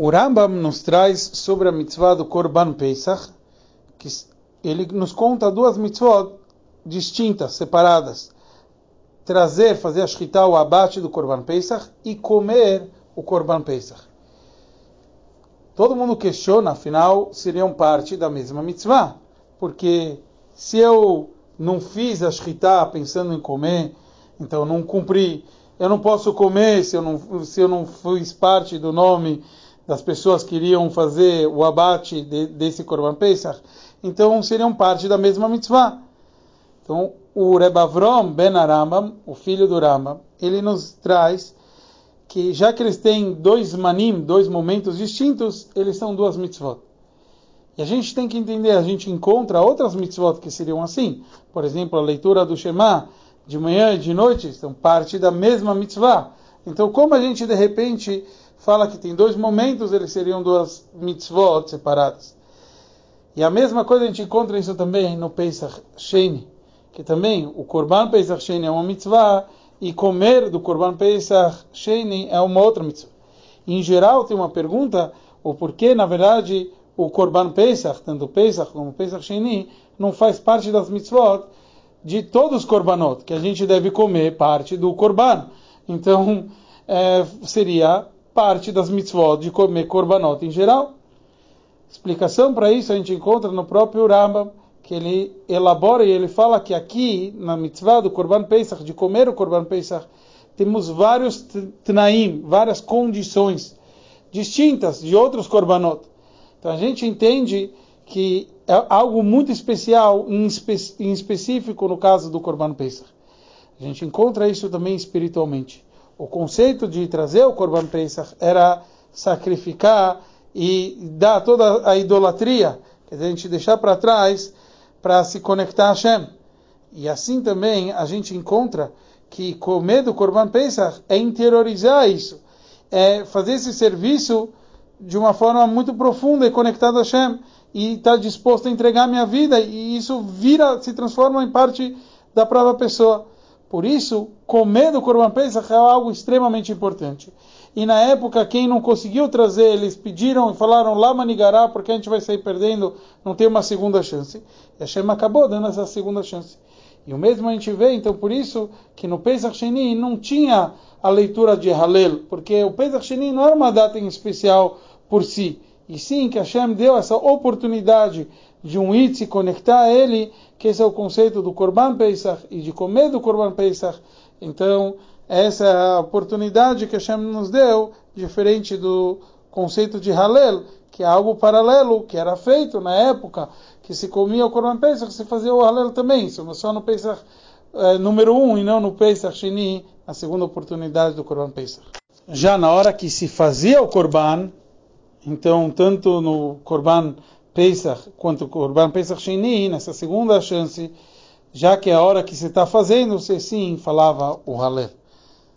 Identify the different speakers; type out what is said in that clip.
Speaker 1: O Rambam nos traz sobre a mitzvah do Korban Pesach, que ele nos conta duas mitzvot distintas, separadas. Trazer, fazer a shkita, o abate do Korban Pesach e comer o Korban Pesach. Todo mundo questiona, afinal, seriam parte da mesma mitzvah. Porque se eu não fiz a shkita pensando em comer, então não cumpri, eu não posso comer se eu não, se eu não fiz parte do nome das pessoas que iriam fazer o abate de, desse Korban Pesach, então seriam parte da mesma mitzvah. Então, o Rebavrom Ben Arambam, o filho do Rambam, ele nos traz que já que eles têm dois manim, dois momentos distintos, eles são duas mitzvot. E a gente tem que entender, a gente encontra outras mitzvot que seriam assim. Por exemplo, a leitura do Shema de manhã e de noite são parte da mesma mitzvah. Então, como a gente de repente fala que tem dois momentos, eles seriam duas mitzvot separadas. E a mesma coisa a gente encontra isso também no Pesach Sheni, que também o Korban Pesach Sheni é uma mitzvah e comer do Korban Pesach Sheni é uma outra mitzvah. Em geral, tem uma pergunta, o porquê, na verdade, o Korban Pesach, tanto Pesach como Pesach Sheni, não faz parte das mitzvot de todos os Korbanot, que a gente deve comer parte do Korban. Então, é, seria parte das mitzvot de comer korbanot em geral. Explicação para isso a gente encontra no próprio Rambam, que ele elabora e ele fala que aqui, na mitzvah do Korban Pesach, de comer o Korban Pesach, temos vários tnaim, várias condições distintas de outros korbanot. Então a gente entende que é algo muito especial, em, espe em específico no caso do Korban Pesach. A gente encontra isso também espiritualmente o conceito de trazer o Korban Pesach era sacrificar e dar toda a idolatria, que a gente deixar para trás para se conectar a Hashem. E assim também a gente encontra que comer do Korban Pesach é interiorizar isso, é fazer esse serviço de uma forma muito profunda e conectada a Hashem e estar tá disposto a entregar minha vida e isso vira, se transforma em parte da própria pessoa. Por isso, comer do Korban Pesach é algo extremamente importante. E na época, quem não conseguiu trazer, eles pediram e falaram lá manigará, porque a gente vai sair perdendo, não tem uma segunda chance. E a Shem acabou dando essa segunda chance. E o mesmo a gente vê, então por isso que no Pesach Sheni não tinha a leitura de Halel, porque o Pesach Sheni não era uma data em especial por si, e sim que Hashem deu essa oportunidade de um it se conectar a ele, que esse é o conceito do Korban Pesach e de comer do Korban Pesach. Então, essa é a oportunidade que Hashem nos deu, diferente do conceito de Halel, que é algo paralelo, que era feito na época que se comia o Korban Pesach, se fazia o Halel também, só no Pesach é, número um e não no Pesach Sheni, a segunda oportunidade do Korban Pesach. Já na hora que se fazia o Korban, então tanto no Korban Pesach quanto o Korban Pesach Sheni, nessa segunda chance, já que é a hora que você está fazendo, você sim falava o Halel.